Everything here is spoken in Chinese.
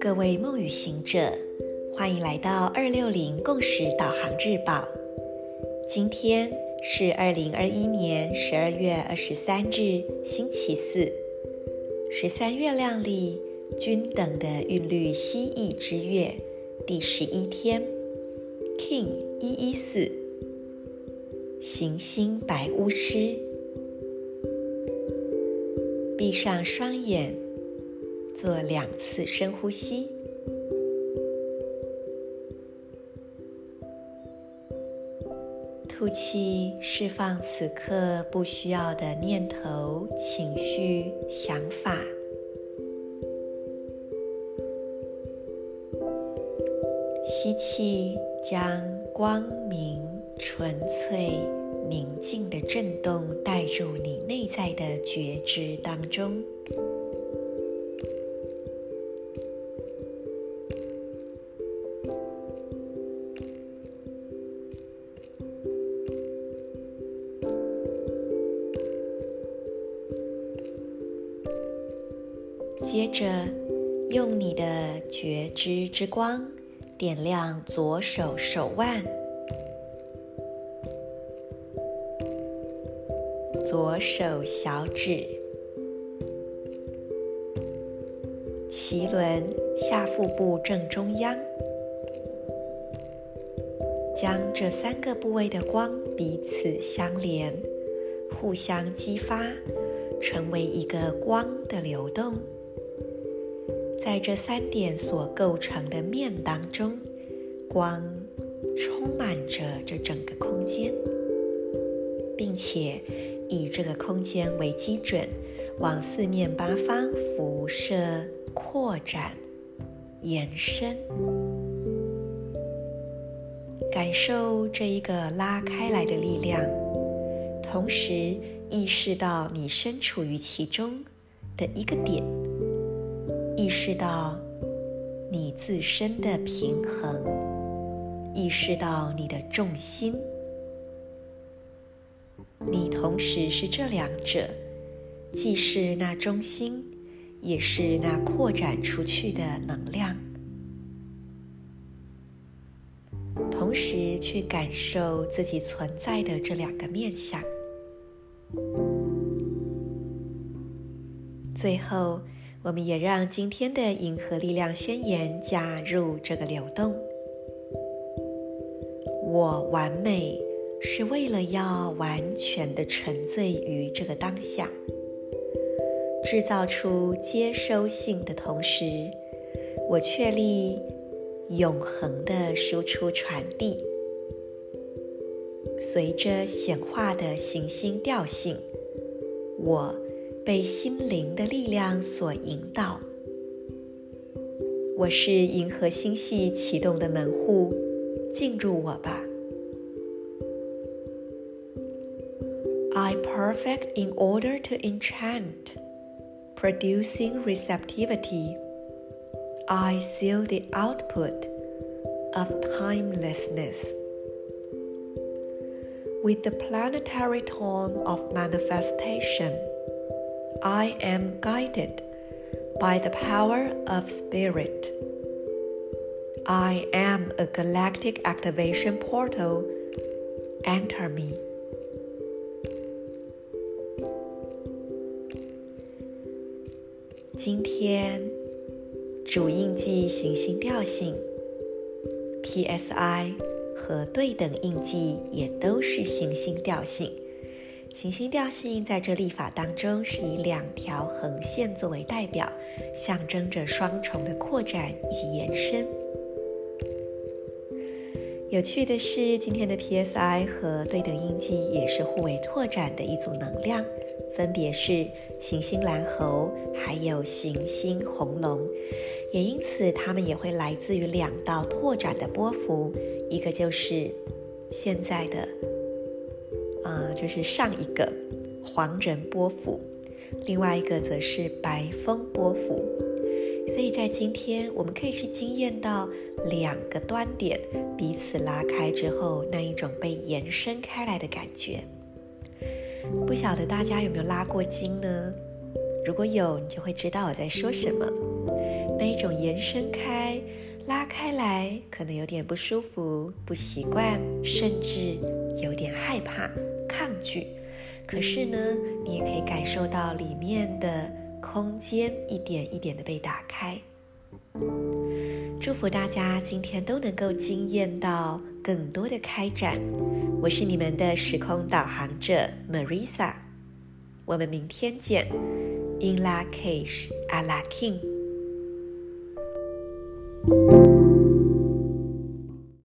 各位梦与行者，欢迎来到二六零共识导航日报。今天是二零二一年十二月二十三日，星期四，十三月亮历均等的韵律蜥蜴之月第十一天，King 一一四，行星白巫师，闭上双眼。做两次深呼吸，吐气，释放此刻不需要的念头、情绪、想法。吸气，将光明、纯粹、宁静的震动带入你内在的觉知当中。接着，用你的觉知之光点亮左手手腕、左手小指、脐轮下腹部正中央，将这三个部位的光彼此相连，互相激发，成为一个光的流动。在这三点所构成的面当中，光充满着这整个空间，并且以这个空间为基准，往四面八方辐射、扩展、延伸，感受这一个拉开来的力量，同时意识到你身处于其中的一个点。意识到你自身的平衡，意识到你的重心，你同时是这两者，既是那中心，也是那扩展出去的能量，同时去感受自己存在的这两个面向，最后。我们也让今天的银河力量宣言加入这个流动。我完美是为了要完全的沉醉于这个当下，制造出接收性的同时，我确立永恒的输出传递。随着显化的行星调性，我。被心灵的力量所引导，我是银河星系启动的门户，进入我吧。Perfect in order to enchant, producing receptivity. I seal the output of timelessness with the planetary tone of manifestation. I am guided by the power of spirit. I am a galactic activation portal. Enter me. 今天主印记行星调性 PSI 和对等印记也都是行星调性。行星调性在这立法当中是以两条横线作为代表，象征着双重的扩展以及延伸。有趣的是，今天的 PSI 和对等印记也是互为拓展的一组能量，分别是行星蓝猴还有行星红龙，也因此它们也会来自于两道拓展的波幅，一个就是现在的。呃，就是上一个黄人波幅，另外一个则是白风波幅。所以在今天，我们可以去惊艳到两个端点彼此拉开之后，那一种被延伸开来的感觉。不晓得大家有没有拉过筋呢？如果有，你就会知道我在说什么。那一种延伸开、拉开来，可能有点不舒服、不习惯，甚至有点害怕、抗拒。可是呢，你也可以感受到里面的空间一点一点的被打开。祝福大家今天都能够惊艳到更多的开展。我是你们的时空导航者 Marisa，我们明天见。In la cage, a la king。